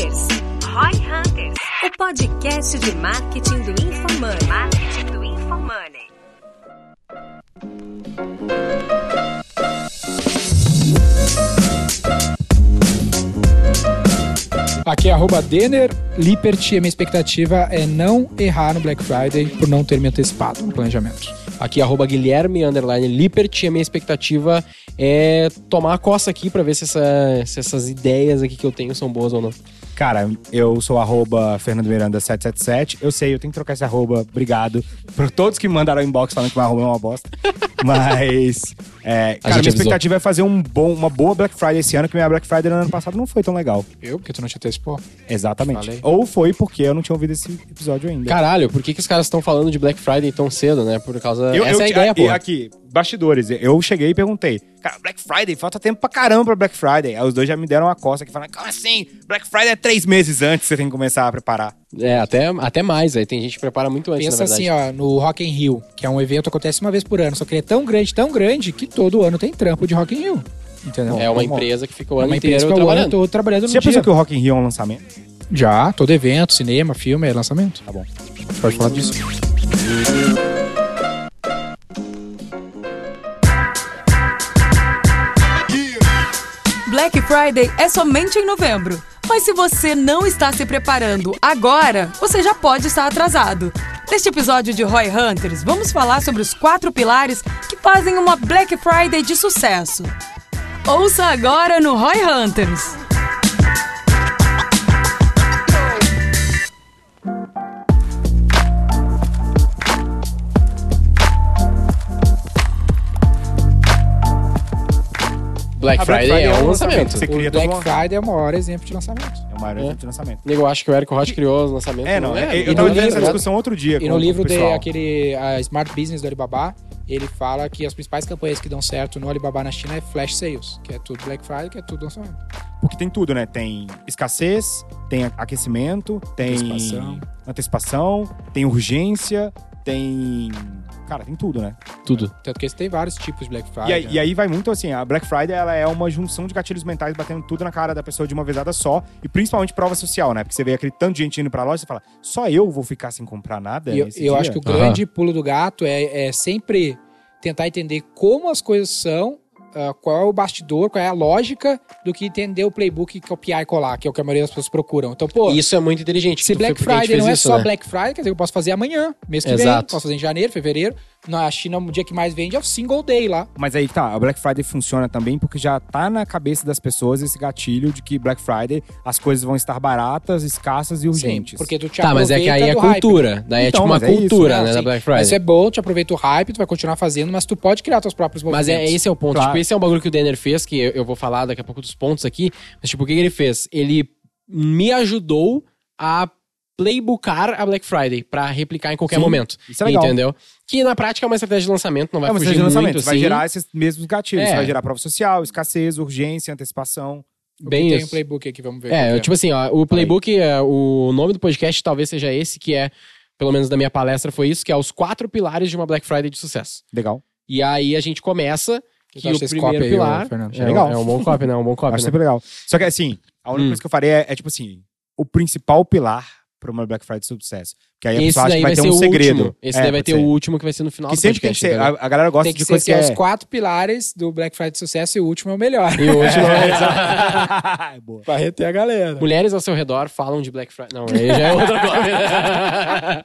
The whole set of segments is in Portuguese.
Hunters. Roy Hunters, o podcast de marketing do InfoMoney. Marketing do InfoMoney. Aqui é arroba Denner Lippert e a minha expectativa é não errar no Black Friday por não ter me antecipado no planejamento. Aqui, arroba Guilherme, underline Lippert, e a minha expectativa é tomar a coça aqui pra ver se, essa- se essas ideias aqui que eu tenho são boas ou não. Cara, eu sou arroba Fernando Miranda 777. Eu sei, eu tenho que trocar esse arroba. Obrigado por todos que me mandaram inbox falando que meu arroba é uma bosta. Mas, é, cara, minha avisou. expectativa é fazer um bom, uma boa Black Friday esse ano, que minha Black Friday no ano passado não foi tão legal. Eu? Porque tu não te antecipou? Exatamente. Falei. Ou foi porque eu não tinha ouvido esse episódio ainda. Caralho, por que, que os caras estão falando de Black Friday tão cedo, né? Por causa. Eu- Essa eu- é a ideia, pô. Aqui, bastidores. Eu cheguei e perguntei. Cara, Black Friday, falta tempo pra caramba pra Black Friday. Aí os dois já me deram uma costa aqui falando, como assim? Black Friday é três meses antes que você tem que começar a preparar. É, até, até mais. Aí tem gente que prepara muito antes, Pensa assim, ó, no Rock in Rio, que é um evento que acontece uma vez por ano, só que ele é tão grande, tão grande, que todo ano tem trampo de Rock in Rio. Entendeu? É uma Como- empresa que fica o é ano uma inteiro que é o ano trabalhando. todo trabalhando no Você já dia. pensou que o Rock in Rio é um lançamento? Já, todo evento, cinema, filme é lançamento. Tá bom. Pode falar disso. Black Friday é somente em novembro. Mas se você não está se preparando agora, você já pode estar atrasado. Neste episódio de Roy Hunters, vamos falar sobre os quatro pilares que fazem uma Black Friday de sucesso. Ouça agora no Roy Hunters. Black A Black Friday, é um um lançamento. Você cria o Black uma... Friday é o maior exemplo de lançamento. É o maior evento de lançamento. Eu acho que o Eric Roth criou os lançamentos. É, não. é, eu E tava tendo essa discussão outro dia E no livro pessoal. daquele a Smart Business do Alibaba, ele fala que as principais campanhas que dão certo no Alibaba na China é flash sales, que é tudo Black Friday, que é tudo lançamento. Porque tem tudo, né? Tem escassez, tem aquecimento, tem Antecipação. antecipação, tem urgência, tem... Cara, tem tudo, né? Tudo. Tanto que tem vários tipos de Black E Friday. aí, e aí vai muito assim, a Black Friday ela é uma junção de gatilhos mentais batendo tudo na cara da pessoa de uma vezada só, e principalmente prova social, né? Porque você vê aquele tanto de gente indo pra loja e você fala, só eu vou ficar sem comprar nada E eu, nesse eu dia? acho que o grande pulo do gato é, é sempre tentar entender como as coisas são, ah, qual é o bastidor, qual é a lógica do que entender o playbook, copiar e colar, que é o que a maioria das pessoas procuram. Então, pô, Isso é muito inteligente. se Black Friday não é isso, só né? Black Friday, quer dizer, eu posso fazer amanhã, mês que vem, Exato. posso fazer em janeiro, fevereiro. Na China, o dia que mais vende é o single day lá. Mas aí tá, a Black Friday funciona também porque já tá na cabeça das pessoas esse gatilho de que Black Friday as coisas vão estar baratas, escassas e urgentes. porque tu te Tá, mas é que aí é aproveita do hype. cultura. Daí é Então, tipo uma mas é isso, cultura, Não, né, da sim. Black Friday. Isso é bom, tu aproveita o hype, tu vai continuar fazendo, mas tu pode criar teus próprios Mas movimentos. é, esse é o ponto. Claro. Tipo, esse é um bagulho que o Denner fez, que eu, eu vou falar daqui a pouco dos pontos aqui. Mas, tipo, o que, que ele fez? Ele me ajudou a playboocar a Black Friday pra replicar em qualquer Sim, momento. isso é legal. Entendeu? Que na prática é uma estratégia de lançamento, não vai é uma fugir estratégia de lançamento, muito, vai assim. gerar esses mesmos gatilhos, É. vai gerar prova social, escassez, urgência, antecipação. O bem tem isso. um playbook aqui, vamos ver. É, que tipo assim, ó, o playbook, é, o nome do podcast talvez seja esse, que é, pelo menos da minha palestra foi isso, que é os quatro pilares de uma Black Friday de sucesso. Legal. E aí a gente começa que acho o esse primeiro copy aí, pilar... ô, Fernando. é, Legal. é um bom copy, né? É um bom copy, Acho né? super legal. Só que assim, a única Hum. coisa que eu farei é, é, tipo assim, o principal pilar para uma Black Friday de sucesso. Que aí a Esse pessoa acha que vai vai ter um o segredo. último. Esse É, daí vai ter ser. o último que vai ser no final Que do sempre tem que podcast. ser. A, a galera gosta Tem que de ser coisa que que é é... os quatro pilares do Black Friday de sucesso e o último é o melhor. E o último É boa. pra reter a galera. Mulheres ao seu redor falam de Black Friday. Não, aí já é outra coisa.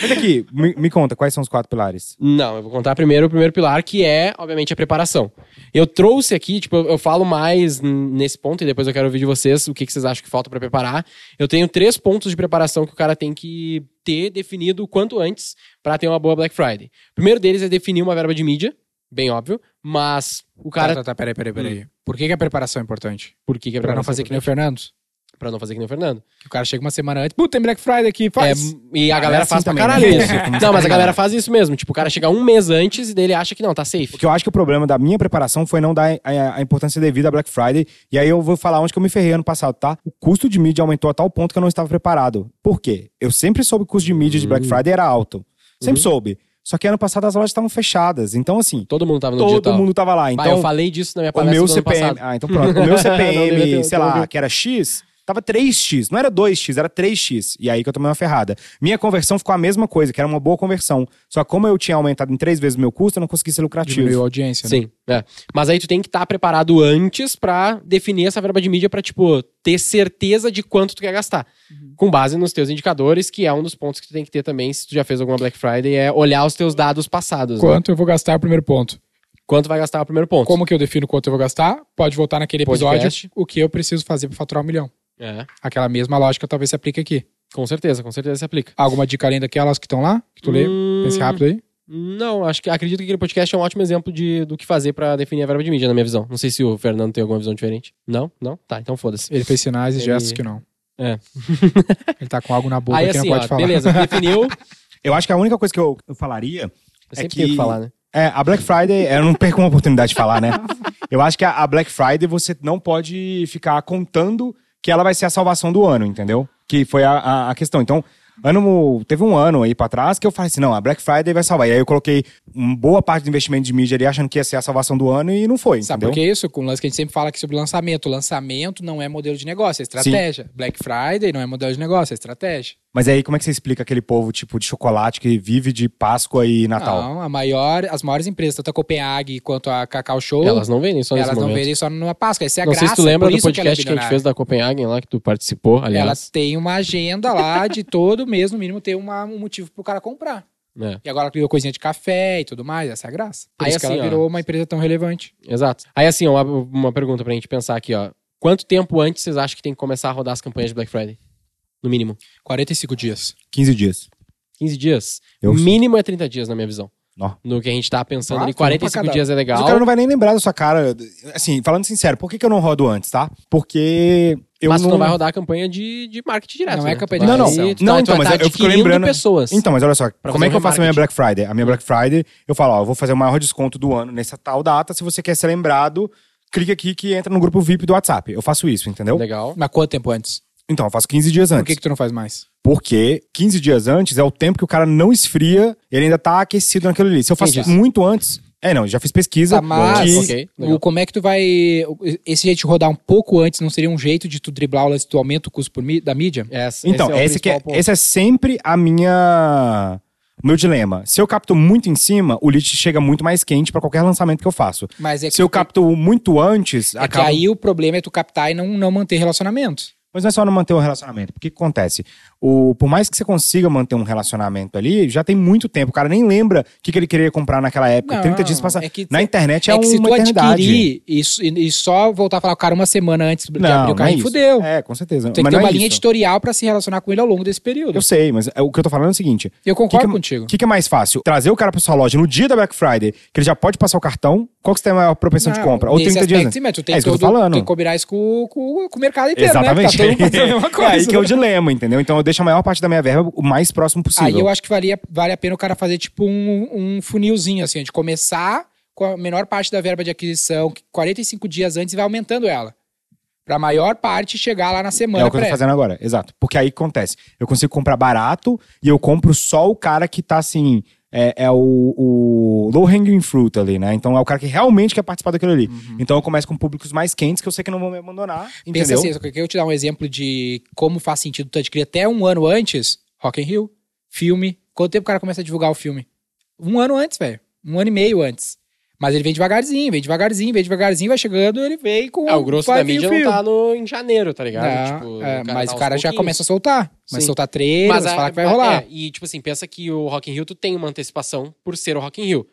Mas aqui, me, me conta, quais são os quatro pilares? Não, eu vou contar primeiro o primeiro pilar, que é, obviamente, a preparação. Eu trouxe aqui, tipo, eu, eu falo mais nesse ponto e depois eu quero ouvir de vocês o que, que vocês acham que falta pra preparar. Eu tenho três pontos de preparação que o cara tem que ter definido o quanto antes pra ter uma boa Black Friday. O primeiro deles é definir uma verba de mídia, bem óbvio, mas o cara. Tá, tá, tá, peraí, peraí, peraí. Por que, que a preparação é importante? Por que, que é Pra não preparação fazer que nem o? Fernando. Pra não fazer que nem o Fernando. Que o cara chega uma semana antes, puta, tem Black Friday aqui, faz. É, e a Ah, galera é assim faz pra também, caralho né? isso. Não, mas a galera faz isso mesmo. Tipo, o cara chega um mês antes e dele acha que não, tá safe. Porque eu acho que o problema da minha preparação foi não dar a, a importância devida à Black Friday. E aí eu vou falar onde que eu me ferrei ano passado, tá? O custo de mídia aumentou a tal ponto que eu não estava preparado. Por quê? Eu sempre soube que o custo de mídia de Black Friday era alto. Sempre soube. Só que ano passado as lojas estavam fechadas. Então, assim, Todo mundo tava no todo digital. mundo tava lá. Bah, Então, eu falei disso na minha o palestra meu do ano CPM. passado. Ah, então pronto. O meu CPM, sei lá, que era X, tava 3X. Não era 2X, era 3X. E aí que eu tomei uma ferrada. Minha conversão ficou a mesma coisa, que era uma boa conversão. Só que como eu tinha aumentado em três vezes o meu custo, eu não consegui ser lucrativo. Diminuiu a audiência, né? Sim, é. Mas aí tu tem que estar preparado antes pra definir essa verba de mídia pra, tipo, ter certeza de quanto tu quer gastar. Uhum. Com base nos teus indicadores, que é um dos pontos que tu tem que ter também, se tu já fez alguma Black Friday, é olhar os teus dados passados. né? Quanto eu vou gastar é o primeiro ponto. Quanto vai gastar o primeiro ponto. Como que eu defino quanto eu vou gastar? Pode voltar naquele episódio Podcast. o que eu preciso fazer pra faturar um milhão. É, Aquela mesma lógica talvez se aplique aqui. com certeza, com certeza se aplica. Alguma dica além daquelas que estão lá? Que tu lê? Hum, Pense rápido aí. Não, acho que acredito que aquele podcast é um ótimo exemplo de, do que fazer pra definir a verba de mídia, na minha visão. Não sei se o Fernando tem alguma visão diferente. Não? Não? Tá, então foda-se. Ele fez sinais e Ele- gestos que não. É. Ele tá com algo na boca Aí que assim, não pode ó, falar. beleza, definiu. Eu acho que a única coisa que eu, eu falaria Eu É que- que falar, né? É, a Black Friday, eu não perco uma oportunidade de falar, né? Eu acho que a Black Friday você não pode ficar contando que ela vai ser a salvação do ano, entendeu? Que foi a, a, a questão. Então, ano, teve um ano aí pra trás que eu falei assim, não, a Black Friday vai salvar. E aí eu coloquei uma boa parte do investimento de mídia ali achando que ia ser a salvação do ano e não foi, Sabe entendeu? por que isso? Com o lance que a gente sempre fala aqui sobre lançamento. Lançamento não é modelo de negócio, é estratégia. Black Friday não é modelo de negócio, é estratégia. Mas aí como é que você explica aquele povo tipo de chocolate que vive de Páscoa e Natal? Não, a maior, as maiores empresas, tanto a Copenhague quanto a Cacau Show, Elas não vendem só nesse elas não momento. vendem só numa Páscoa. Essa é a não graça. sei se tu lembra por do que é podcast que, a gente fez da Copenhagen lá, que tu participou, aliás. tem uma agenda lá de todo mês, no mínimo, ter uma, um motivo pro cara comprar. É, E agora criou coisinha de café e tudo mais, essa é a graça. Por Aí, isso que assim, ela ó, virou uma empresa tão relevante. exato. Aí assim, uma, uma pergunta pra gente pensar aqui, ó. Quanto tempo antes vocês acham que tem que começar a rodar as campanhas de Black Friday? No mínimo. 45 dias. 15 dias. 15 dias? Eu- O mínimo é 30 dias, na minha visão. No que a gente tá pensando Ah, ali, foi um pra 45 cada- dias é Mas legal. o cara não vai nem lembrar da sua cara. Assim, falando sincero, por que, que eu não rodo antes, tá? Porque eu mas não... tu não vai rodar a campanha de, de marketing direto. Não é né? campanha Tu de Não, não. Sim, tu Não, então, mas tá eu fico adquirindo lembrando- pessoas. Então, mas olha só, como fazer é que eu faço a minha. Black Friday? A minha Black Friday, eu falo, ó, eu vou fazer o maior desconto do ano nessa tal data. Se você quer ser lembrado, clique aqui que entra no grupo VIP do WhatsApp. Eu faço isso, entendeu? Legal. Mas quanto tempo antes? Então, eu faço 15 dias Por antes. que, que tu não faz mais? Porque 15 dias antes é o tempo que o cara não esfria, ele ainda tá aquecido naquilo ali. Se eu faço Entendi. muito antes. É, não, já fiz pesquisa. Tá, mas que- ok, legal. o, como é que tu vai. Esse jeito de rodar um pouco antes não seria um jeito de tu driblar o lance do aumento do custo por mí- da mídia? Essa- Então, esse é o esse, que é, ponto. esse é sempre a minha. O meu dilema. Se eu capto muito em cima, o lead chega muito mais quente pra qualquer lançamento que eu faço. Mas é que, Se eu capto muito antes, é que acaba... aí o problema é tu captar e não, não manter relacionamento. Mas não é só não manter um relacionamento. Porque o que acontece? O, por mais que você consiga manter um relacionamento ali, já tem muito tempo. O cara nem lembra o que, que ele queria comprar naquela época. Não, 30 dias passados. é que- Na internet é, É que se uma tu eternidade. adquirir e, e- só voltar a falar o cara uma semana antes de Não, abrir o é carrinho, isso. fudeu. É, com certeza. Tem que Mas ter não uma é linha isso. editorial pra se relacionar com ele ao longo desse período. Eu sei, mas é- o que eu tô falando é o seguinte. Eu que concordo que, contigo. O que, que é mais fácil? Trazer o cara pra sua loja no dia da Black Friday, que ele já pode passar o cartão. Qual que você tem a maior propensão de Não, compra? Ou nesse 30 dias aspecto, antes? sim, mas tu tem, É isso que eu tô falando. tem que combinar isso com, com, com o mercado inteiro, Exatamente. né? Tá todo mundo fazendo a mesma é aí que é o dilema, entendeu? Então eu deixo a maior parte da minha verba o mais próximo possível. Aí eu acho que valia, vale a pena o cara fazer tipo um, um funilzinho, assim, de começar com a menor parte da verba de aquisição, 45 dias antes e vai aumentando ela. Pra maior parte chegar lá na É semana o que eu tô fazendo agora, exato. Porque aí acontece. Eu consigo comprar barato e eu compro só o cara que tá assim. É, é o, o low hanging fruit ali, né? Então é o cara que realmente quer participar daquilo ali. Então eu começo com públicos mais quentes que eu sei que não vão me abandonar. Pensa Entendeu? assim, só que eu te dar um exemplo de como faz sentido tu adquirir até um ano antes, Rock in Rio, filme. Quanto tempo o cara começa a divulgar o filme? Um ano antes, velho. Um ano e meio antes. Mas ele vem devagarzinho, vem devagarzinho, vem devagarzinho, vai chegando, ele vem com É, o grosso da mídia não tá no, em janeiro, tá ligado? Não, Tipo, é, mas tá o cara já começa a soltar. Sim. soltar trailer, Mas mas a- fala que vai é, rolar. e, tipo assim, pensa que o Rock in Rio tu tem uma antecipação por ser o Rock in Rio.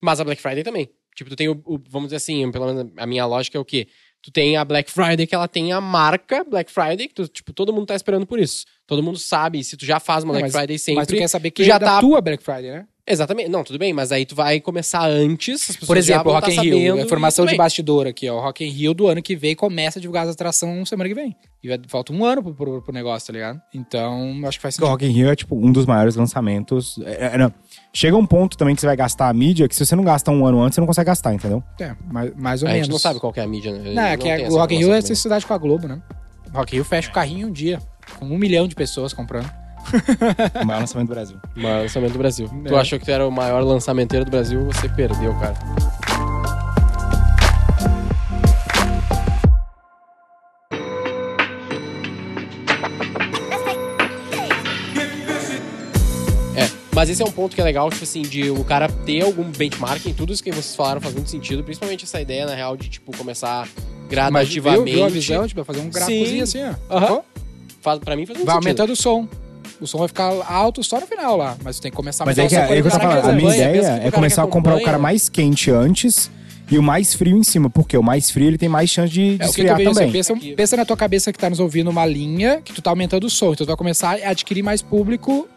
Mas a Black Friday também. Tipo, tu tem o, o- vamos dizer assim, pelo menos a minha lógica é o quê? Tu tem a Black Friday que ela tem a marca Black Friday, que tu, tipo, todo mundo tá esperando por isso. Todo mundo sabe, se tu já faz uma Black mas- Friday sempre... Mas tu quer saber que já é da tá- tua Black Friday, né? Exatamente. Não, tudo bem, mas aí tu vai começar antes, as pessoas Por exemplo, o Rock tá in Rio, a informação de bastidor aqui, ó. O Rock in Rio do ano que vem começa a divulgar as atrações semana que vem. E vai- falta um ano pro, pro, pro negócio, tá ligado? Então, acho que faz Porque o sentido. Rock in Rio é tipo um dos maiores lançamentos. É, é, não. Chega um ponto também que você vai gastar a mídia que se você não gasta um ano antes, você não consegue gastar, entendeu? É, mais, mais ou A menos. gente não sabe qual que é a mídia, né? Não, é Não que é- essa o Rock in Rio é cidade com a Globo, né? O Rock in Rio fecha o carrinho em um dia. Com um milhão de pessoas comprando. O maior lançamento do Brasil. O maior lançamento do Brasil. É. Tu achou que tu era o maior lançamenteiro do Brasil, você perdeu, cara. É, mas esse é um ponto que é legal, tipo assim, de o cara ter algum benchmarking, tudo isso que vocês falaram faz muito sentido, principalmente essa ideia, na real, de, tipo, começar Mas gradativamente. viu, viu a visão, tipo, fazer um gráficozinho assim. Ó, Faz, pra mim faz muito Vai sentido. aumentando o som. O som vai ficar alto só no final lá, mas tem que começar a Mas é que, é que eu tô falando, a minha ideia é começar a comprar o cara mais quente antes e o mais frio em cima, porque o mais frio ele tem mais chance de, de É, que, que esfriar vejo, também. pensa, Aqui. pensa na tua cabeça que tá nos ouvindo uma linha que tu tá aumentando o som. Então tu vai começar a adquirir mais público.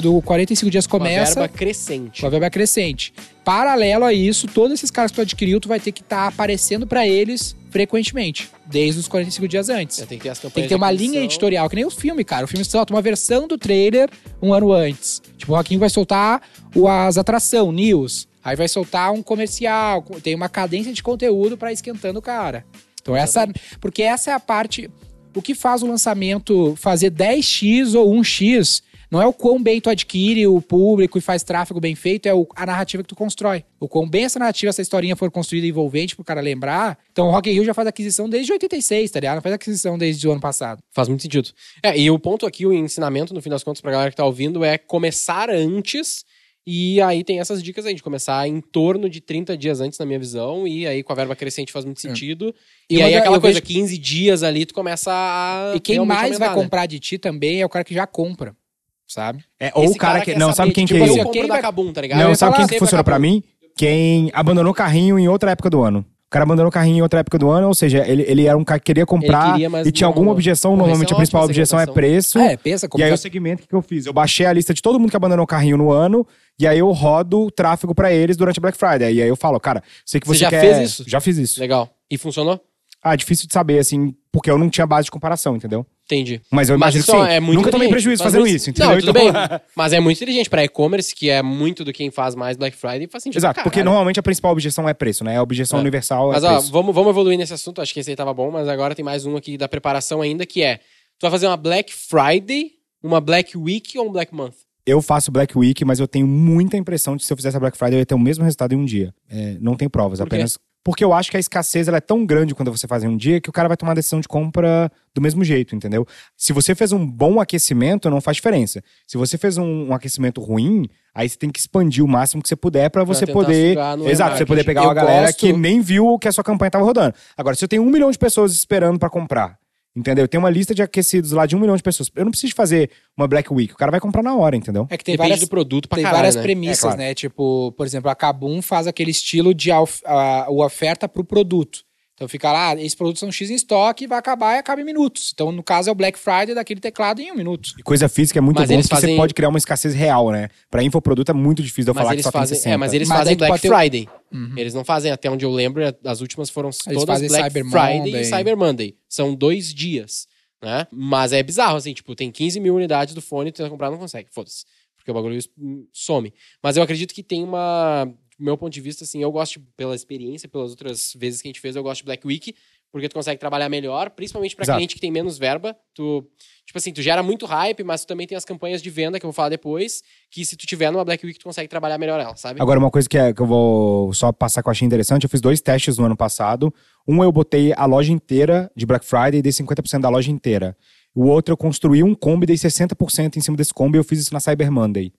Do 45 dias Uma começa. verba crescente. Uma verba crescente. Paralelo a isso, todos esses caras que tu adquiriu, tu vai ter que estar aparecendo pra eles frequentemente, desde os 45 dias antes. É, Tem que ter as campanhas Tem que ter uma linha editorial, que nem o filme, cara. O filme solta uma versão do trailer um ano antes. Tipo, o Joaquim vai soltar o, as atração, news. Aí vai soltar um comercial. Tem uma cadência de conteúdo pra ir esquentando o cara. Então essa... Porque essa é a parte... O que faz o lançamento fazer 10x ou 1x não é o quão bem tu adquire o público e faz tráfego bem feito, é a narrativa que tu constrói. O quão bem essa narrativa, essa historinha for construída e envolvente pro cara lembrar. Então o Rock in Rio já faz aquisição desde 86, tá ligado? Não faz aquisição desde o ano passado. Faz muito sentido. É, e o ponto aqui, o ensinamento, no fim das contas, pra galera que tá ouvindo, é começar antes. E aí tem essas dicas aí, de começar em torno de 30 dias antes, na minha visão. E aí com a verba crescente faz muito sentido. E, E aí aquela coisa, vejo- 15 dias ali, tu começa a. E quem mais vai aumentar, né? comprar de ti também é o cara que já compra, sabe? É, ou Esse o cara, que. quer Não, saber, sabe quem tipo, que é assim, Quem vai- Kabum, tá ligado? Não, Eu sabe quem que da pra mim? Quem abandonou carrinho em outra época do ano. O cara abandonou carrinho em outra época do ano, ou seja, ele, ele era um cara que queria comprar queria, e tinha alguma objeção. Pô, Normalmente é a principal objeção é preço. É, pensa como E aí vai- o segmento, o que que eu fiz? Eu baixei a lista de todo mundo que abandonou carrinho no ano, e aí eu rodo o tráfego pra eles durante a Black Friday. E aí eu falo, cara, sei que Você você, já quer... fez isso? Já fiz isso. Legal. E funcionou? Ah, difícil de saber, assim, porque eu não tinha base de comparação, entendeu? Entendi. Mas eu Mas imagino isso que sim. é muito Nunca tomei prejuízo Faz fazendo muito- isso, entendeu? Não, tudo Então- bem. Mas é muito inteligente pra e-commerce, que é muito do quem faz mais Black Friday, faz sentido. Exato, porque normalmente a principal objeção é preço, né? A objeção É. universal Mas é ó, preço. vamos, vamos evoluir nesse assunto, acho que esse aí tava bom, mas agora tem mais um aqui da preparação ainda, que é, tu vai fazer uma Black Friday, uma Black Week ou um Black Month? Eu faço Black Week, mas eu tenho muita impressão de que se eu fizesse a Black Friday eu ia ter o mesmo resultado em um dia. É, não tem provas, Por apenas. Porque eu acho que a escassez ela é tão grande quando você faz em um dia que o cara vai tomar a decisão de compra do mesmo jeito, entendeu? Se você fez um bom aquecimento, não faz diferença. Se você fez um, um aquecimento ruim, aí você tem que expandir o máximo que você puder pra você poder. Exato, você remarketing. poder pegar Eu uma galera gosto- que nem viu que a sua campanha tava rodando. Agora, se eu tenho um milhão de pessoas esperando pra comprar. Entendeu? Eu tenho uma lista de aquecidos lá de um milhão de pessoas. Eu não preciso fazer uma Black Week. O cara vai comprar na hora, entendeu? É que tem Depende várias, do produto pra tem caralho, várias né? premissas, É, claro. né? Tipo, por exemplo, a Kabum faz aquele estilo de of- a, o oferta pro produto. Então fica lá, esses produtos são X em estoque, vai acabar e acaba em minutos. Então, no caso, é o Black Friday daquele teclado em um minuto. E coisa física é muito Mas bom eles porque fazem- você pode criar uma escassez real, né? Pra infoproduto é muito difícil de eu Mas falar que eles só fazem, tem 60. é, mas eles Mas fazem Black ter- Friday. Eles não fazem, até onde eu lembro, as últimas foram todas fazem Black Cyber Friday Monday. e Cyber Monday. São dois dias, né? Mas é bizarro, assim, tipo, tem 15 mil unidades do fone, tu tenta comprar, não consegue, foda-se. Porque o bagulho some. Mas eu acredito que tem uma... Meu ponto de vista, assim, eu gosto, pela experiência, pelas outras vezes que a gente fez, eu gosto de Black Week, porque tu consegue trabalhar melhor, principalmente pra Exato. cliente que tem menos verba. Tu, tipo assim, tu gera muito hype, mas tu também tem as campanhas de venda, que eu vou falar depois, que se tu tiver numa Black Week, tu consegue trabalhar melhor ela, sabe? Agora, uma coisa que, é- que eu vou só passar que eu achei interessante, eu fiz dois testes no ano passado. Um eu botei a loja inteira de Black Friday e dei 50% da loja inteira. O outro eu construí um combo e dei 60% em cima desse combo e eu fiz isso na Cyber Monday.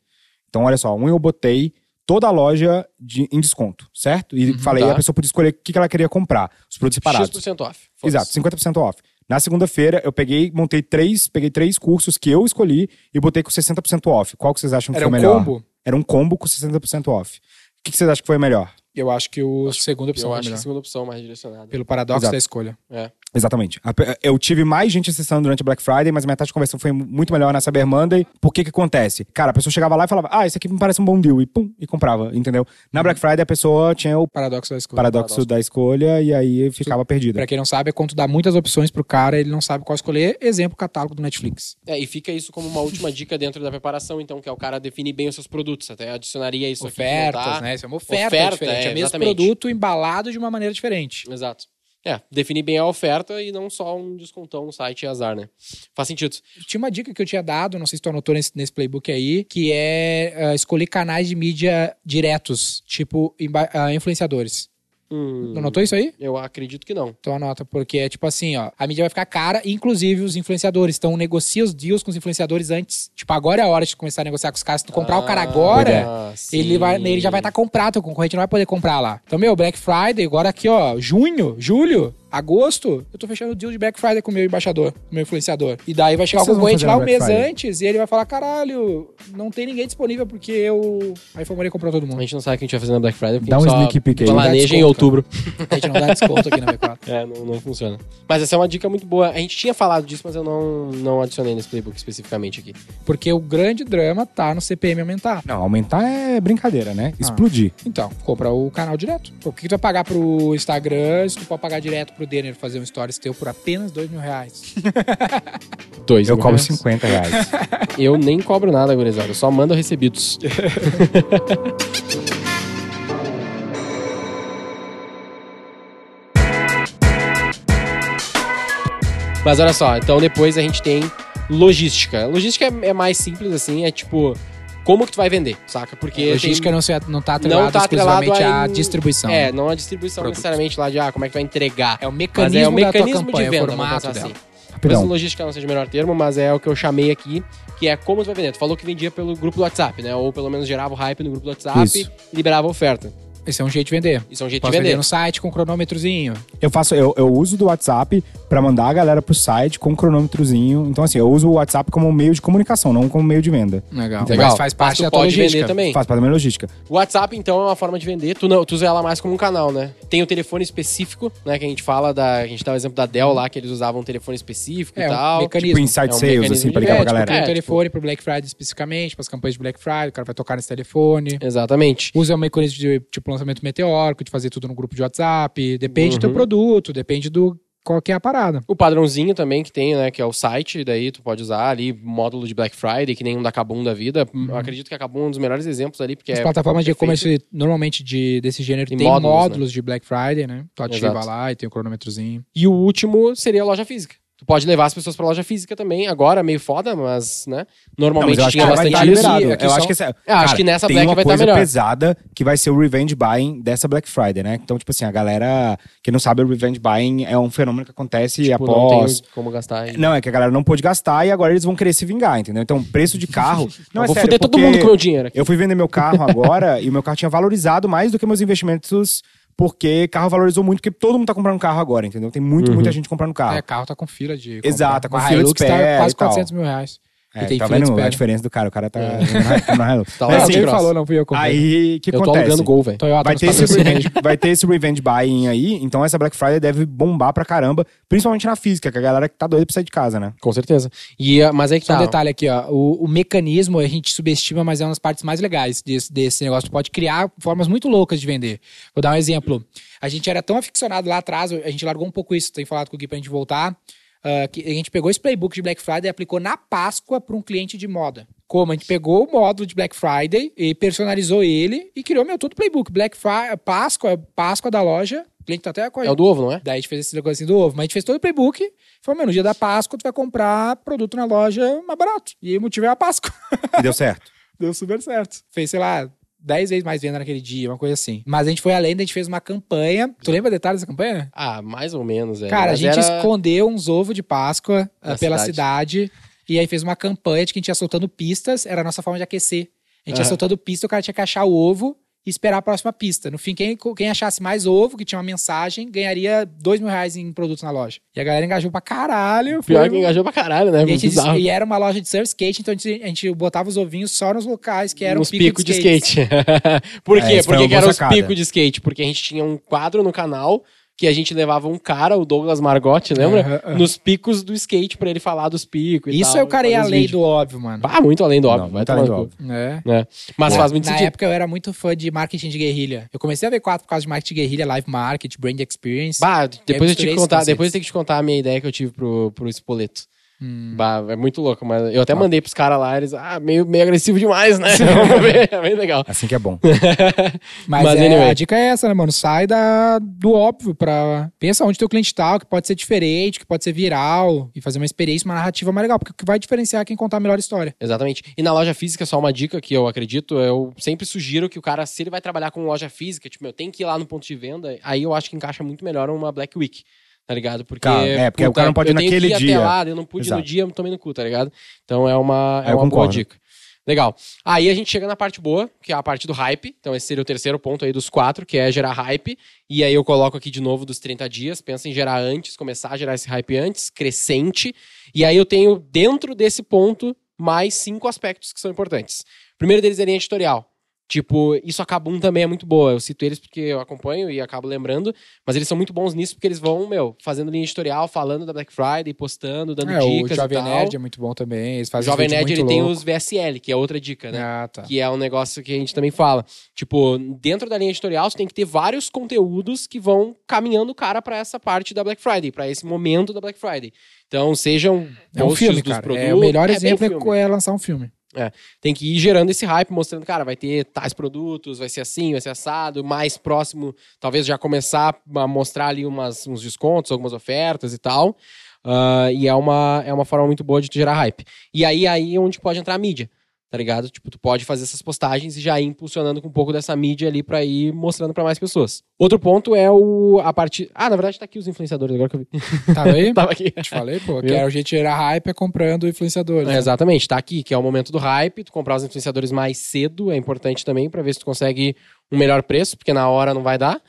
Então, olha só, um eu botei toda a loja de- em desconto, certo? E falei, tá. a pessoa podia escolher o que que ela queria comprar, os produtos separados. X% off. Foda-se. Exato, 50% off. Na segunda-feira, eu peguei, montei três, peguei três cursos que eu escolhi e botei com 60% off. Qual que vocês acham que Era foi um melhor? combo? Era um combo com 60% off. O que, que vocês acham que foi melhor? Eu acho que o segundo opção Eu acho que a melhor. segunda opção é mais direcionada. Pelo paradoxo Exato. da escolha. É. Exatamente. Eu tive mais gente acessando durante a Black Friday, mas a minha taxa de conversão foi muito melhor na Cyber Monday. Por que que acontece? Cara, a pessoa chegava lá e falava, ah, esse aqui me parece um bom deal, e pum, e comprava, entendeu? Na Black Friday a pessoa tinha o Paradoxo da escolha. paradoxo, paradoxo. da escolha e aí ficava perdida. Pra quem não sabe, é quando tu dá muitas opções pro cara, ele não sabe qual escolher. Exemplo, catálogo do Netflix. É, e fica isso como uma última dica dentro da preparação, então, que é o cara definir bem os seus produtos. Até adicionaria isso aqui. Ofertas, não tá. né? Isso é uma oferta, Oferta, diferente. é, É, o mesmo produto embalado de uma maneira diferente. Exato. É, definir bem a oferta e não só um descontão no site azar, né? Faz sentido. Tinha uma dica que eu tinha dado, não sei se tu anotou nesse, nesse playbook aí, que é ah, escolher canais de mídia diretos, tipo ah, influenciadores. Hum, Não anotou isso aí? Eu acredito que não. Então anota, porque é tipo assim, ó, a mídia vai ficar cara, inclusive os influenciadores. Então negocia os deals com os influenciadores antes. Tipo, agora é a hora de começar a negociar com os caras. Se tu comprar o cara agora, Ah, ele, vai, sim. ele já vai estar comprado, o concorrente não vai poder comprar lá. Então, meu, Black Friday, agora aqui, ó, junho, julho, agosto, eu tô fechando o deal de Black Friday com o meu embaixador, com o meu influenciador. E daí vai chegar o concorrente lá um mês Friday? antes e ele vai falar: caralho, não tem ninguém disponível porque eu. A Infomaria comprou todo A mundo. gente não sabe o que a gente vai fazer na Black Friday, porque Dá a gente um sneak peek aí. planeja em outubro. A gente não dá desconto aqui na V4. É, não, não funciona. Mas essa é uma dica muito boa. A gente tinha falado disso, mas eu não, não adicionei nesse playbook especificamente aqui. Porque o grande drama tá no CPM aumentar. Não, aumentar é brincadeira, né? Ah. Explodir. Então, compra o canal direto. O que tu vai pagar pro Instagram se tu pode pagar direto pro Denner fazer um stories teu por apenas dois mil reais? Dois Eu mil cobro reais. 50 reais. Eu nem cobro nada, gurizada. Eu só mando recebidos. Mas olha só, então depois a gente tem logística. Logística é, é mais simples assim, é tipo, como que tu vai vender, saca? Porque A logística tem- não, se, não tá atrelada não tá atrelado exclusivamente à em- distribuição. É, não a distribuição necessariamente lá de ah, como é que tu vai entregar. É o Mas mecanismo, é o mecanismo campanha, de venda, o formato dela. assim. Talvez logística não seja o melhor termo, mas é o que eu chamei aqui, que é como tu vai vender. Tu falou que vendia pelo grupo do WhatsApp, né? Ou pelo menos gerava o hype no grupo do WhatsApp Isso. e liberava a oferta. Esse é um jeito de vender. Isso é um jeito Posso de vender vender. no site com cronômetrozinho. Eu faço, eu, eu uso do WhatsApp pra mandar a galera pro site com um cronômetrozinho. Então, assim, eu uso o WhatsApp como meio de comunicação, não como meio de venda. Legal. Legal. Mas faz parte da tua pode logística. vender também. Faz parte da minha logística. O WhatsApp, então, é uma forma de vender. Tu, não, tu usa ela mais como um canal, né? Tem o telefone específico, né? Que a gente fala da. A gente dá o exemplo da Dell lá, que eles usavam um telefone específico É, e um tal. mecanismo. Tipo, inside É um sales, assim, pra ligar venda, pra galera. Tem É, um tipo- telefone pro Black Friday especificamente, para as campanhas de Black Friday, o cara vai tocar nesse telefone. Exatamente. Usa o mecanismo de tipo lançamento meteórico, de fazer tudo no grupo de WhatsApp. Depende do teu Uhum. produto, depende do qual que é a parada. O padrãozinho também que tem, né? Que é o site, daí tu pode usar ali, módulo de Black Friday, que nem um da Kabum da vida. Eu acredito que a é um dos melhores exemplos ali, porque As é plataformas de e-commerce normalmente de, desse gênero Tem módulos, módulos, de Black Friday, né? Tu ativa Exato. lá e tem o cronômetrozinho. E o último seria a loja física. Tu pode levar as pessoas pra loja física também. Agora, meio foda, mas, né? Não, Normalmente mas acho que tinha vai bastante estar isso. aqui Eu só- acho que, essa, acho cara, que nessa tem Black uma vai tá coisa melhor. pesada que vai ser o revenge buying dessa Black Friday, né? Então, tipo assim, a galera que não sabe, o revenge buying é um fenômeno que acontece Tipo, não após... tem como gastar. E... Não, é que a galera não pôde gastar e agora eles vão querer se vingar, entendeu? Então, preço de carro... Não, é vou sério, foder todo mundo com o meu dinheiro aqui. Eu fui vender meu carro agora e o meu carro tinha valorizado mais do que meus investimentos porque carro valorizou muito, porque todo mundo tá comprando carro agora, entendeu? Tem muito, Uhum. muita gente comprando carro. É, carro tá com fila de. Exato, tá com Uma fila de Hilux espera tá quase e tal. 400 mil reais. É, tá vendo a diferença do cara? O cara tá É. Tá lá Mas, no assim, Cross. falou, não fui eu comprei. Aí, o que Eu tô acontece? alugando Gol, velho. Vai nos ter, esse revenge, vai ter esse revenge buying aí, então essa Black Friday deve bombar pra caramba, principalmente na física, que a galera que tá doida pra sair de casa, né? Com certeza. E, ah, mas aí que tá. um detalhe aqui, ó. O, o mecanismo a gente subestima, mas é uma das partes mais legais desse, desse negócio. Tu pode criar formas muito loucas de vender. Vou dar um exemplo. A gente era tão aficionado lá atrás, a gente largou um pouco isso, tem falado com o Gui pra gente voltar. Ah, que a gente pegou esse playbook de Black Friday e aplicou na Páscoa para um cliente de moda. Como? A gente pegou o módulo de Black Friday e personalizou ele e criou meu todo playbook. Black Friday, Páscoa, Páscoa da loja. O cliente tá até com a É o do ovo, não é? Daí a gente fez esse negocinho do ovo. Mas a gente fez todo o playbook. e Falou, meu, no dia da Páscoa tu vai comprar produto na loja mais barato. E o motivo é a Páscoa. E deu certo. Deu super certo. Fez, sei lá, 10 vezes mais venda naquele dia, uma coisa assim. Mas a gente foi além, a gente fez uma campanha. Tu lembra detalhes dessa campanha? Ah, mais ou menos. É. Cara, a Mas gente era- escondeu uns ovos de Páscoa ah, Na pela cidade. cidade. E aí fez uma campanha de que a gente ia soltando pistas. Era a nossa forma de aquecer. A gente ia Aham. soltando pista, o cara tinha que achar o ovo e esperar a próxima pista. No fim, quem, quem achasse mais ovo, que tinha uma mensagem, ganharia dois mil reais em produtos na loja. E a galera engajou pra caralho. Pior foi- que engajou pra caralho, né? e, e era uma loja de surf skate, então a gente, a gente botava os ovinhos só nos locais que eram Nos pico picos de skate. skate. Por É, quê? isso foi Por que eram os picos de skate? Porque a gente tinha um quadro no canal que a gente levava um cara, o Douglas Margotti, lembra? Aham, aham. Nos picos do skate pra ele falar dos picos e Isso tal, é o cara ir além vídeos. do óbvio, mano. Ah, muito além do óbvio. Não, vai muito além do óbvio. É. né? Mas Na- faz muito Na sentido. época eu era muito fã de marketing de guerrilha. Eu comecei a ver quatro por causa de marketing de guerrilha, live market, brand experience. Bah, depois eu, misturei tenho que esses contar, depois eu tenho que te contar a minha ideia que eu tive pro, pro Espoleto. Bah, é muito louco, mas eu até mandei pros caras lá, eles, ah, meio, meio agressivo demais, né? Vamos ver, é bem legal. Assim que é bom. Mas, Mas, é, anyway. a dica é essa, né, mano? Sai da, do óbvio pra... Pensa onde teu cliente tá, que pode ser diferente, que pode ser viral. E fazer uma experiência, uma narrativa mais legal. Porque o que vai diferenciar é quem contar a melhor história. Exatamente. E na loja física, só uma dica que eu acredito, eu sempre sugiro que o cara, se ele vai trabalhar com loja física, tipo, eu tenho que ir lá no ponto de venda, aí eu acho que encaixa muito melhor uma Black Week. Tá ligado? Porque, é, porque o cara não pode ir naquele dia. Lá, eu não pude ir no Exato. dia, eu tomei no cu, tá ligado? Então é uma, É, eu uma boa dica. Legal. Aí a gente chega na parte boa, que é a parte do hype. Então esse seria o terceiro ponto aí dos quatro, que é gerar hype. E aí eu coloco aqui de novo dos 30 dias. Pensa em gerar antes, começar a gerar esse hype antes, crescente. E aí eu tenho dentro desse ponto mais cinco aspectos que são importantes. O primeiro deles é linha editorial. Tipo, isso a Kabum também é muito boa. Eu cito eles porque eu acompanho e acabo lembrando. Mas eles são muito bons nisso porque eles vão, meu, fazendo linha editorial, falando da Black Friday, postando, dando É, o dicas Jovem e tal. Nerd é muito bom também. Eles O fazem Jovem vídeo Nerd, ele tem os VSL, que é outra dica, né? Ah, tá. Que é um negócio que a gente também fala. Tipo, dentro da linha editorial, você tem que ter vários conteúdos que vão caminhando o cara pra essa parte da Black Friday, pra esse momento da Black Friday. Então, sejam É um filme, dos cara. produtos. É o melhor bem exemplo é, é lançar um filme. Tem que ir gerando esse hype, mostrando, cara, vai ter tais produtos, vai ser assim, vai ser assado, mais próximo, talvez já começar a mostrar ali umas, uns descontos, algumas ofertas e tal. Ah, e é uma, é uma forma muito boa de gerar hype. E aí, aí é onde pode entrar a mídia, tá ligado? Tipo, tu pode fazer essas postagens e já ir impulsionando com um pouco dessa mídia ali pra ir mostrando pra mais pessoas. Outro ponto é o a parte. Ah, na verdade tá aqui os influenciadores agora que eu vi. Tá aí? Tava aqui. Te falei, pô. Que era o jeito de gerar hype é comprando influenciadores. É, né? exatamente, tá aqui, que é o momento do hype, tu comprar os influenciadores mais cedo é importante também pra ver se tu consegue um melhor preço, porque na hora não vai dar.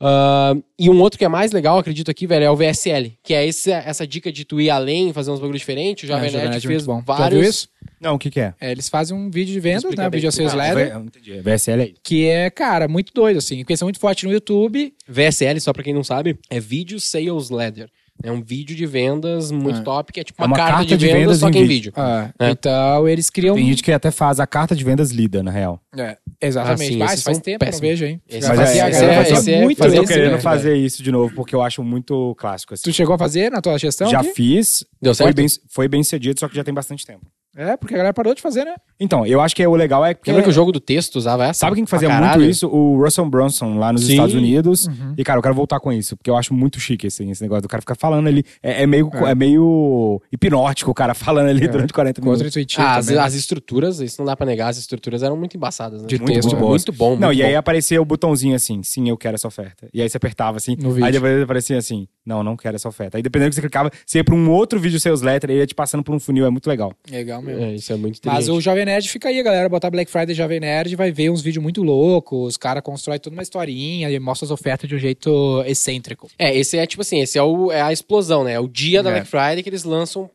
Ah, e um outro que é mais legal, acredito aqui, velho, é o VSL, que é esse, essa dica de tu ir além, fazer uns bagulhos diferentes. O Jovem É, Nerd Nerd é fez bom. Já vários. viu isso? Não, o que que é? É, eles fazem um vídeo de vendas, né? bem, Vídeo Sales entendi. VSL é isso. Que é, cara, muito doido, assim. Porque são muito fortes no YouTube. VSL, só pra quem não sabe, é Video Sales Letter. É um vídeo de vendas muito É. top, que é tipo É uma, uma carta, carta de, de vendas, vendas só em que em vídeo. vídeo. Ah, É. Então, eles criam... Tem gente que até faz a carta de vendas lida, na real. É, exatamente. Ah, sim, Mas esses faz tempo, eu não vejo, hein? Esse Mas é- a galera é- fazia muito Mas eu querendo fazer isso de novo, porque eu acho muito clássico. Assim. Tu chegou a fazer na tua gestão? já aqui? fiz, Deu foi certo? bem, foi bem cedido, só que já tem bastante tempo. É, porque a galera parou de fazer, né? Então, eu acho que o legal é porque... Lembra que o jogo do texto usava essa? Sabe quem fazia muito isso? O Russell Brunson, lá nos Sim. Estados Unidos. Uhum. E, cara, eu quero voltar com isso, porque eu acho muito chique assim, esse negócio do cara ficar falando ali. É, é meio, é. meio hipnótico o cara falando ali durante 40 minutos. Contra-intuitivo Ah, as, também. as estruturas, isso não dá pra negar, as estruturas eram muito embaçadas, né? De muito texto, bom, muito bom, muito Não, e aí bom. aparecia o botãozinho assim, sim, eu quero essa oferta. E aí você apertava assim, No vídeo. aí depois aparecia assim, não, não quero essa oferta. Aí dependendo do que você clicava, você ia pra um outro vídeo seus letters, ele ia te passando por um funil, é muito legal. Legal mesmo. É, isso é muito Mas o Jovem Nerd fica aí, galera. Botar Black Friday Jovem Nerd, vai ver uns vídeos muito loucos. Os caras constroem toda uma historinha e mostra as ofertas de um jeito excêntrico. É, esse é tipo assim, esse é, o, é a explosão, né? É o dia da É. Black Friday que eles lançam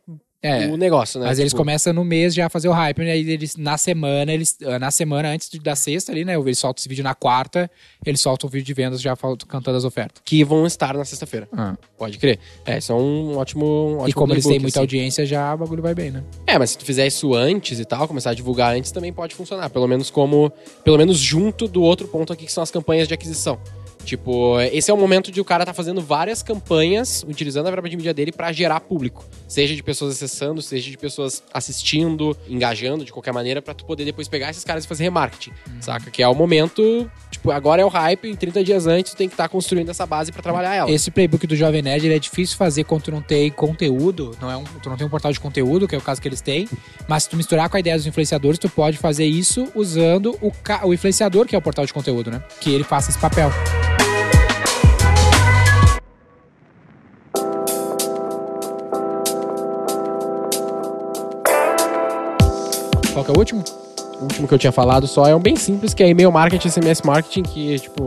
É. o negócio, né? Mas eles Tipo, começam no mês já a fazer o hype, né? E eles, na semana, eles, ah, na semana antes da sexta ali, né? Eles soltam esse vídeo na quarta, eles soltam o vídeo de vendas já cantando as ofertas. Que vão estar na sexta-feira. Pode crer. É, isso é um ótimo, um ótimo e como eles têm muita assim. audiência, já o bagulho vai bem, né? É, mas se tu fizer isso antes e tal, começar a divulgar antes, também pode funcionar. Pelo menos como. Pelo menos junto do outro ponto aqui, que são as campanhas de aquisição. Tipo, esse é o momento de o cara tá fazendo várias campanhas, utilizando a verba de mídia dele pra gerar público. Seja de pessoas acessando, seja de pessoas assistindo, engajando de qualquer maneira, pra tu poder depois pegar esses caras e fazer remarketing. Saca? Que é o momento, tipo, agora é o hype, e 30 dias antes tu tem que estar construindo essa base pra trabalhar ela. Esse playbook do Jovem Nerd é difícil fazer quando tu não tem conteúdo, não é um, tu não tem um portal de conteúdo, que é o caso que eles têm, mas se tu misturar com a ideia dos influenciadores, tu pode fazer isso usando o, o influenciador, que é o portal de conteúdo, né? Que ele faça esse papel. Qual que é o último? O último que eu tinha falado só é um bem simples, que é e-mail marketing, SMS marketing, que, tipo,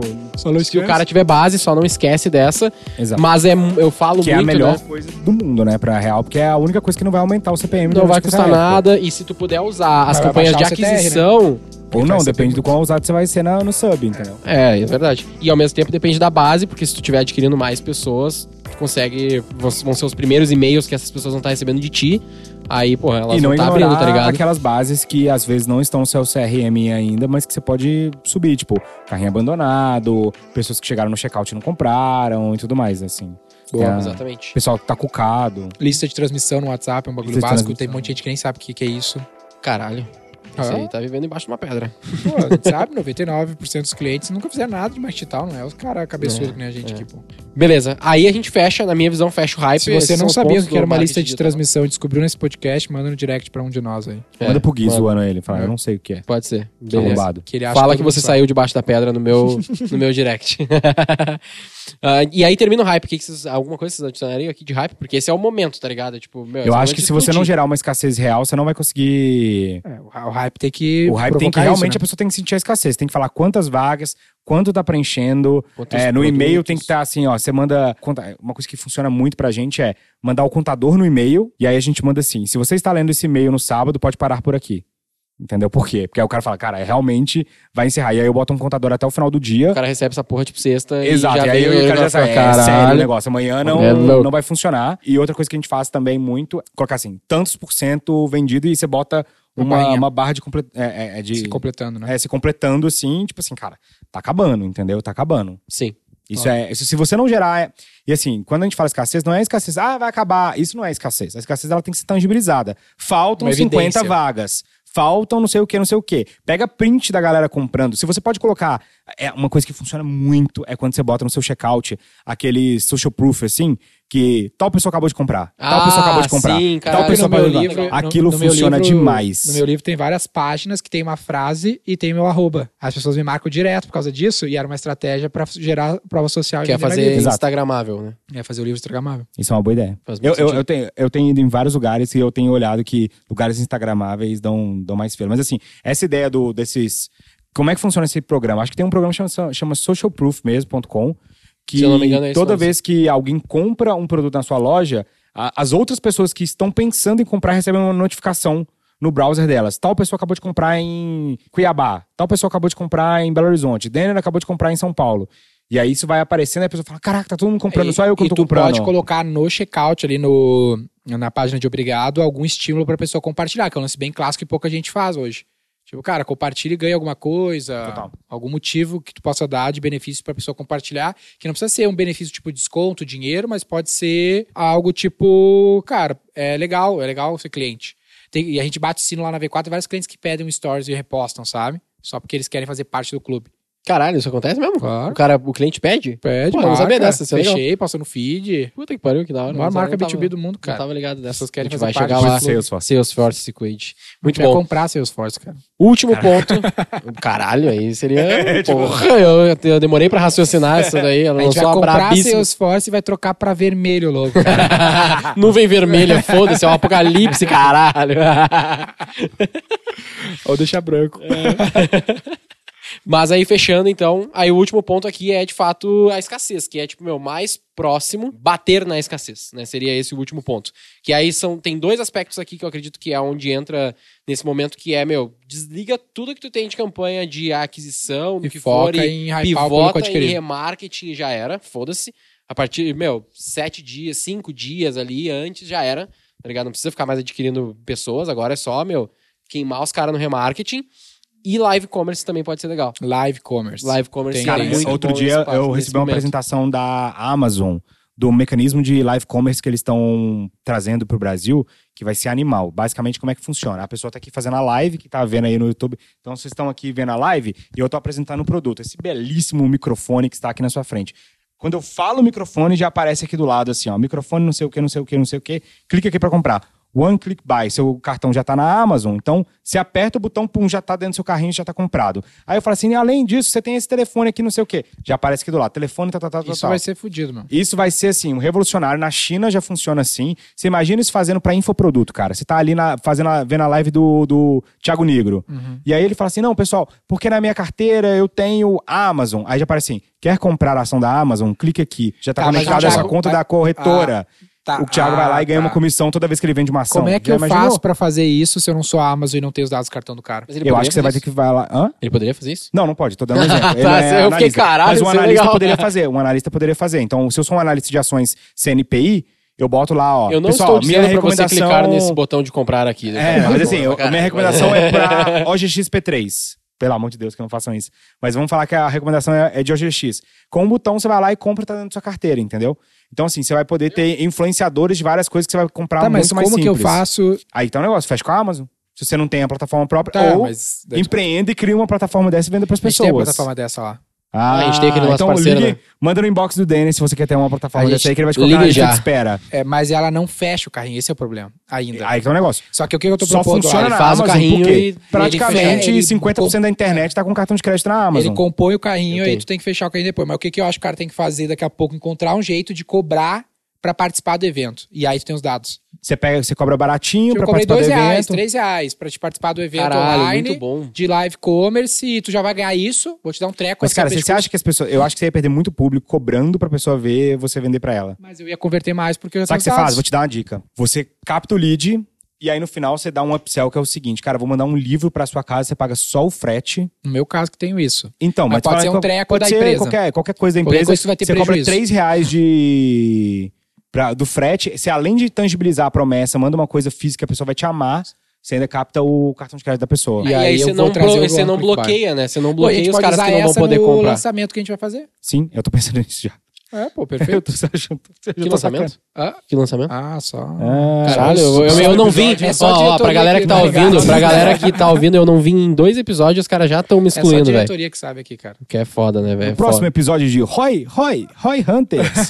se o cara tiver base, só não esquece dessa. Exato. Mas é, eu falo que é a muito, melhor né? coisa do mundo, né, pra real, porque é a única coisa que não vai aumentar o CPM. Não vai custar nada. E se tu puder usar as Vai campanhas de baixar o CTR, né? aquisição. Ou não, depende do quão usado você vai ser na- no sub, entendeu? É, é verdade. E ao mesmo tempo depende da base, porque se tu estiver adquirindo mais pessoas, tu consegue. Vão ser os primeiros e-mails que essas pessoas vão estar recebendo de ti. Aí, porra, elas e não vão estar ignorar abrindo, tá ligado? aquelas bases que às vezes não estão no seu CRM ainda, mas que você pode subir, tipo, carrinho abandonado, pessoas que chegaram no checkout e não compraram e tudo mais, assim. Boa, É. exatamente. O pessoal tá cucado. Lista de transmissão no WhatsApp é um bagulho Lista básico. Tem um monte de gente que nem sabe o que, que é isso. Caralho. Isso Ah. aí tá vivendo embaixo de uma pedra. Pô, a gente sabe, 99% dos clientes nunca fizeram nada de marketing digital, não é os caras cabeçudos É, que nem a gente é. aqui, pô. Beleza. Aí a gente fecha, na minha visão, fecha o hype. Se você não sabia que era uma lista de transmissão e descobriu nesse podcast, manda no direct pra um de nós aí. É, Manda pro Gui zoando ele. Fala, É. eu não sei o que é. Pode ser. Beleza. Arrombado. Que ele acha Fala que mundo você sabe. saiu debaixo da pedra no meu, no meu direct. Ah, e aí termina o hype. Que que vocês, alguma coisa vocês adicionariam aqui de hype? Porque esse é o momento, tá ligado? Tipo, meu, é Eu o acho que se você não gerar uma escassez real, você não vai conseguir. É, o o hype tem que. O hype tem que realmente isso, a né? pessoa tem que sentir a escassez. Tem que falar quantas vagas, quanto tá preenchendo. É, no e-mail tem que estar assim, ó. Você manda. Uma coisa que funciona muito pra gente é mandar o contador no e-mail. E aí a gente manda assim: se você está lendo esse e-mail no sábado, pode parar por aqui. Entendeu? Por quê? Porque aí o cara fala, cara, realmente vai encerrar. E aí eu boto um contador até o final do dia. O cara recebe essa porra tipo sexta Exato, e e, já aí vem o cara já sabe, é sério o negócio, amanhã não, É não vai funcionar. E outra coisa que a gente faz também muito, é colocar assim, tantos por cento vendido e você bota Uma uma, barra de, comple- é, é, é de Se completando, né? é, se completando assim, tipo assim, cara, tá acabando, entendeu? Tá acabando. Sim. Isso é, isso, se você não gerar, é- e assim, quando a gente fala escassez, não é escassez, ah, vai acabar, isso não é escassez. A escassez ela tem que ser tangibilizada. Faltam Uma 50 evidência. vagas. Faltam não sei o que, não sei o que. Pega print da galera comprando. Se você pode colocar, é uma coisa que funciona muito é quando você bota no seu checkout aquele social proof assim, que tal pessoa acabou de comprar, tal Ah, pessoa acabou de comprar, sim, tal caralho. pessoa no meu acabou de livro, comprar. no- Aquilo no meu funciona livro- demais. No meu livro tem várias páginas que tem uma frase e tem meu arroba. As pessoas me marcam direto por causa disso e era uma estratégia pra gerar prova social. Quer mais fazer livro. Instagramável, né? É fazer o livro instagramável. Isso é uma boa ideia. Faz Eu, eu, eu, tenho, eu tenho ido em vários lugares e eu tenho olhado que lugares instagramáveis dão, dão mais feira. Mas assim, essa ideia do, desses... Como é que funciona esse programa? Acho que tem um programa que chama, chama socialproof.com que Se eu não me engano, é toda vez que alguém compra um produto na sua loja, a- as outras pessoas que estão pensando em comprar recebem uma notificação no browser delas. Tal pessoa acabou de comprar em Cuiabá. Tal pessoa acabou de comprar em Belo Horizonte. Denner acabou de comprar em São Paulo. E aí isso vai aparecendo e a pessoa fala, caraca, tá todo mundo comprando, E- só eu que e não tô comprando. pode colocar no checkout ali no, na página de obrigado algum estímulo pra pessoa compartilhar, que é um lance bem clássico que pouca gente faz hoje. Tipo, cara, compartilha e ganha alguma coisa, Total. algum motivo que tu possa dar de benefício pra pessoa compartilhar, que não precisa ser um benefício tipo desconto, dinheiro, mas pode ser algo tipo, cara, é legal, é legal ser cliente. Tem- e a gente bate o sino lá na V4 e vários clientes que pedem um stories e repostam, sabe? Só porque eles querem fazer parte do clube. Caralho, isso acontece mesmo? Claro. O, cara, o cliente pede? Pede, Pô, eu não marca, sabia dessa, isso é legal. Fechei, passa no feed. Puta que pariu, que da hora. Maior Não marca tava- B2B do mundo, Não cara. tava ligado dessa. pessoas querem a gente vai chegar lá. Salesforce. Salesforce Sequade. Muito bom. comprar Salesforce, cara. Último ponto. Caralho, aí seria. Porra, eu, eu demorei pra raciocinar isso daí. Ela A gente vai comprar brabíssima. Salesforce e vai trocar pra vermelho logo, cara. Nuvem vermelha, foda-se, é um apocalipse, caralho. Ou deixar branco. Mas aí, fechando, então, aí o último ponto aqui é, de fato, a escassez, que é, tipo, meu, mais próximo, bater na escassez, né? Seria esse o último ponto. Que aí são, tem dois aspectos aqui que eu acredito que é onde entra nesse momento, que é, meu, desliga tudo que tu tem de campanha de aquisição, do E que for, e pivota em remarketing já era, foda-se. A partir, meu, sete dias, cinco dias ali antes já era, tá ligado? Não precisa ficar mais adquirindo pessoas, agora é só, meu, queimar os caras no remarketing. E live commerce também pode ser legal. Live commerce. Live commerce Tem Cara, é muito outro dia eu recebi uma momento. apresentação da Amazon do mecanismo de live commerce que eles estão trazendo para o Brasil, que vai ser animal. Basicamente, como é que funciona? A pessoa tá aqui fazendo a live, que tá vendo aí no YouTube. Então, vocês estão aqui vendo a live e eu tô apresentando o produto. Esse belíssimo microfone que está aqui na sua frente. Quando eu falo o microfone, já aparece aqui do lado assim, ó. Microfone não sei o que, não sei o que, não sei o que. Clica aqui para comprar. One Click Buy, seu cartão já tá na Amazon, então você aperta o botão, pum, já tá dentro do seu carrinho, já tá comprado. Aí eu falo assim, além disso, você tem esse telefone aqui, não sei o quê. Já aparece aqui do lado, telefone, tá, tá, tá, tá, Isso tal. vai ser fudido, mano. Isso vai ser assim, um revolucionário. Na China já funciona assim. Você imagina isso fazendo pra infoproduto, cara. Você tá ali na, fazendo a, vendo a live do, do Thiago Negro. E aí ele fala assim: não, pessoal, porque na minha carteira eu tenho Amazon. Aí já aparece assim: quer comprar a ação da Amazon? Clique aqui. Já tá, Tá, mas conectado a Thiago- conta vai- da corretora. Tá. O Thiago vai lá e ganha Ah, uma tá. comissão toda vez que ele vende uma ação. Como é que Já eu imaginou? faço pra fazer isso se eu não sou a Amazon e não tenho os dados do cartão do cara? Eu acho que você vai ter que vai lá. Hã? Ele poderia fazer isso? Não, não pode, tô dando um exemplo. Ele Tá, é eu fiquei, caralho, Mas um é analista legal. poderia fazer. Um analista poderia fazer. Então, se eu sou um analista de ações CNPI, eu boto lá, ó. Eu não pessoal, estou dizendo pra você clicar nesse botão de comprar aqui. É, mas assim, eu- a minha recomendação é pra OGXP3. Pelo amor de Deus, que não façam isso. Mas vamos falar que a recomendação é, é de OGX. Com um botão, você vai lá e compra tá dentro da sua carteira, entendeu? Então, assim, você vai poder ter influenciadores de várias coisas que você vai comprar Tá, muito mas mais como que eu simples. faço? Aí tá um negócio, fecha com a Amazon. Se você não tem a plataforma própria, Tá, ou mas empreenda e cria uma plataforma dessa e venda pras a gente tem a pessoas. plataforma dessa lá. Ah, a gente tem aquele nosso então parceiro, ligue, né? manda no inbox do Denis se você quer ter uma plataforma A dessa aí que ele vai te colocar na ligue já. de espera. É, mas ela não fecha o carrinho, esse é o problema. Ainda. Aí que é o negócio. Só que o que eu tô Só propondo funciona lá, na ele faz o Amazon carrinho porque e- praticamente ele fecha- ele 50% da internet tá com cartão de crédito na Amazon. Ele compõe o carrinho e tu tem que fechar o carrinho depois. Mas o que, que eu acho que o cara tem que fazer daqui a pouco? Encontrar um jeito de cobrar pra participar do evento. E aí tu tem os dados. Você pega, você cobra baratinho cobrei participar dois do reais, evento. três reais pra te participar do evento Caralho, online. muito bom. De live commerce e tu já vai ganhar isso. Vou te dar um treco. Mas, cara, você, você acha que as pessoas. Eu acho que você ia perder muito público cobrando pra pessoa ver você vender pra ela. Mas eu ia converter mais porque eu já Sabe o que você faz? Vou te dar uma dica. Você capta o lead e aí no final você dá um upsell que é o seguinte: cara, vou mandar um livro pra sua casa, você paga só o frete. No meu caso que tenho isso. Então, Mas mas, pode ser um treco da empresa. Qualquer, qualquer coisa da Qualquer empresa. coisa você vai ter cobra prejuízo. 3 reais de. Pra- do frete. Você, além de tangibilizar a promessa, manda uma coisa física que a pessoa vai te amar, você ainda capta o cartão de crédito da pessoa. E aí você não, você não bloqueia, né? Você não bloqueia gente os pode caras que não vão poder no comprar. lançamento que a gente vai fazer. Sim, eu tô pensando nisso já. É, pô, perfeito. Que tô lançamento? Hã? Que lançamento? Ah, só. Ah, Caralho, eu, eu- só eu não vi. episódio, é só Ó, ó, pra galera que tá tá ouvindo, pra galera que tá ouvindo, eu não vi em dois episódios, os caras já estão me É só a excluindo, velho. diretoria que sabe aqui, cara. Que é foda, né, velho? No próximo Foda. episódio de Roy, Roy, Roy Hunters.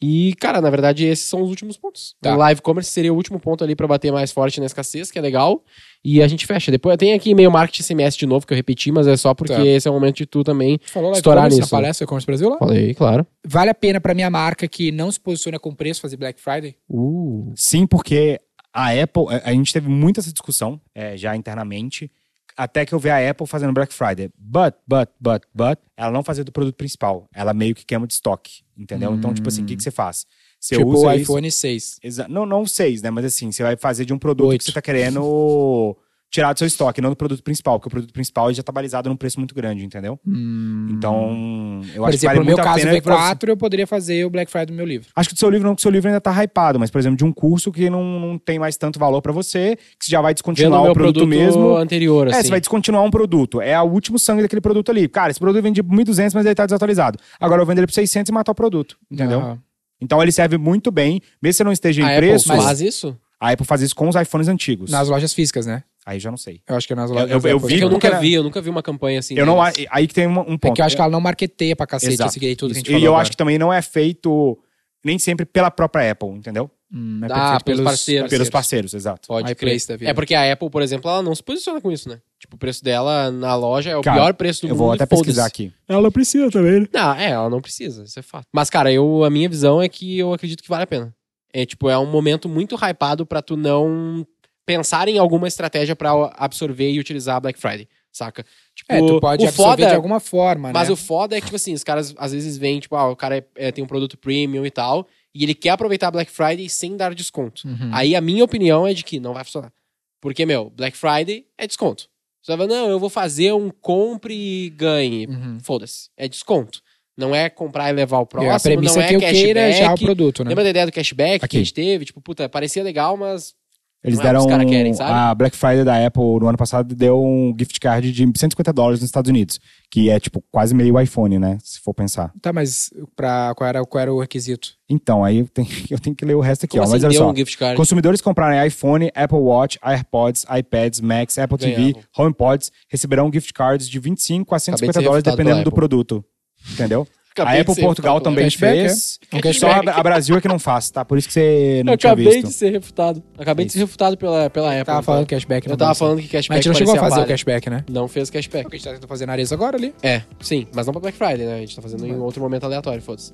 E, cara, na verdade, esses são os últimos pontos. Tá. O live commerce seria o último ponto ali pra bater mais forte na escassez, que é legal. E a gente fecha. Depois tem aqui e-mail marketing CMS de novo, que eu repeti, mas é só porque Tá. esse é o momento de tu também Falou lá estourar nisso. palestra e-commerce Brasil lá? Falei, claro. Vale a pena pra minha marca que não se posiciona com preço fazer Black Friday? Uh. Sim, porque a Apple, a- a gente teve muita essa discussão é, já internamente, até que eu vi a Apple fazendo Black Friday. But, but, but, but, ela não fazia do produto principal. Ela meio que queima de estoque, entendeu? Então, tipo assim, o que, que você faz? Você tipo usa o isso- iPhone 6. Exa- não, não seis, né? Mas assim, você vai fazer de um produto Oito. que você tá querendo tirar do seu estoque, não do produto principal, porque o produto principal já tá balizado num preço muito grande, entendeu? Então, eu Por acho que exemplo, vale no meu caso pena pra você- V4, eu poderia fazer o Black Friday do meu livro. Acho que do seu livro não, porque o seu livro ainda tá hypado, mas, por exemplo, de um curso que não, não tem mais tanto valor pra você, que você já vai Vendo descontinuar o o produto, produto mesmo. anterior, É, assim. você vai descontinuar um produto. É o último sangue daquele produto ali. Cara, esse produto vende por 1.200, mas ele tá desatualizado. Agora eu vendo ele por 600 e matar o produto. Entendeu? Aham. Então ele serve muito bem, mesmo se você não esteja em A Apple preço. faz isso? A Apple faz isso com os iPhones antigos. Nas lojas físicas, né? Aí já não sei. Eu acho que é nas Eu- lojas eu- eu Apple. vi Porque eu nunca era- vi, eu nunca vi uma campanha assim. Eu não, deles. aí que tem um, um ponto. É que eu acho que ela não marqueteia pra cacete Exato. esse tudo que a gente E eu agora. acho que também não é feito nem sempre pela própria Apple, entendeu? Hum, é Ah, perfeito pelos parceiros. Pelos parceiros, exato. Pode crer. da vida. É porque a Apple, por exemplo, ela não se posiciona com isso, né? Tipo, o preço dela na loja é o Cara, pior preço do Eu mundo. vou e até pesquisar aqui. Ela precisa também, né? Não, é, ela não precisa, isso é fato. Mas, cara, eu, a minha visão é que eu acredito que vale a pena. É, tipo, é um momento muito hypado pra tu não pensar em alguma estratégia pra absorver e utilizar a Black Friday, saca? Tipo, É, tu pode o absorver foda, de alguma forma, Mas né? o foda é que, tipo assim, os caras às vezes vêm, tipo, ah, o cara é- é, tem um produto premium e tal, e ele quer aproveitar a Black Friday sem dar desconto. Uhum. Aí a minha opinião é de que não vai funcionar. Porque, meu, Black Friday é desconto. Você falar, não, eu vou fazer um compre e ganhe. Uhum. Foda-se. É desconto. Não é comprar e levar o próximo, a premissa não é é que eu cashback. queira já o produto, né? Lembra da ideia do cashback que Aqui. a gente teve? Tipo, puta, parecia legal, mas Eles Não é deram. os caras querem, sabe? A Black Friday da Apple no ano passado deu um gift card de 150 dólares nos Estados Unidos. Que é, tipo, quase meio iPhone, né? Se for pensar. Tá, mas pra, qual, era, qual era o requisito? Então, aí eu tenho, eu tenho que ler o resto aqui, como ó. Mas assim olha deu só. um gift card? Consumidores que comprarem iPhone, Apple Watch, AirPods, iPads, Macs, Apple TV. HomePods receberão gift cards de 25 a 150 ser dólares, dependendo do produto. Entendeu? Acabei a Apple ser Portugal também Apple. fez. É um Só cashback. a, a Brasil é que não faz, tá? Por isso que você não Eu tinha acabei visto. de ser refutado. Acabei de ser refutado pela, pela Apple. tava então. falando cashback. Eu não tava bolsa. falando que Mas cashback a gente não chegou a fazer o cashback, né? Não fez cashback. O que a gente tá tentando fazer na Areza agora ali. É, sim, mas não pra Black Friday, né? A gente tá fazendo em outro momento aleatório, foda-se.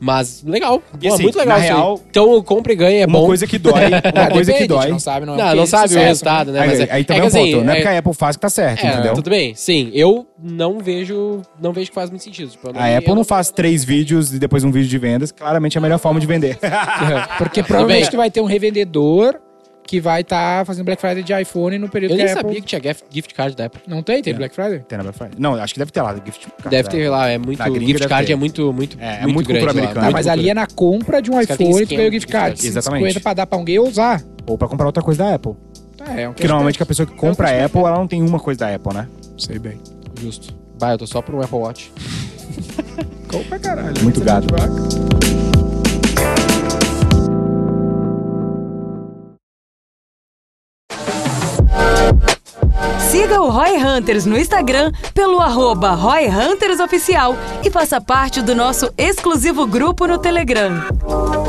Mas legal. Pô, assim, muito legal na aí. real, Então o compra e ganha é uma bom. coisa que dói, uma Ah, coisa que depende, dói. Não sabe, não. Não, não sabe o sucesso, resultado, né? Aí, Mas é, aí é também que é um ponto. assim, não é é- porque a Apple faz que tá certo, é, entendeu? tudo bem. Sim, eu não vejo, não vejo que faz muito sentido. Tipo, A eu Apple não faz três vídeos e depois um vídeo de vendas. Claramente é a melhor forma de vender. né? Porque provavelmente tu vai ter um revendedor que vai estar fazendo Black Friday de iPhone no período Eu que nem a Apple... sabia que tinha gift, gift card da Apple. Não tem? Tem É. Black Friday? Tem na Black Friday? Não, acho que deve ter lá. Gift card, Deve é. ter lá, é muito. Gift card ter. é muito, muito, É, é muito, muito grande lá. Tá, Muito mas ali é na compra de um Os iPhone, tu esquema ganha o gift card. Exatamente. 50 pra dar pra um ou usar. Ou pra comprar outra coisa da Apple. Tá, É, é um Porque normalmente que a pessoa que compra a Apple, ela não tem uma coisa da Apple, né? Sei bem. Justo. Bah, eu tô só pro Apple Watch. Compra pra caralho. Muito Você Siga o Roy Hunters no Instagram pelo arroba Roy Hunters Oficial e faça parte do nosso exclusivo grupo no Telegram.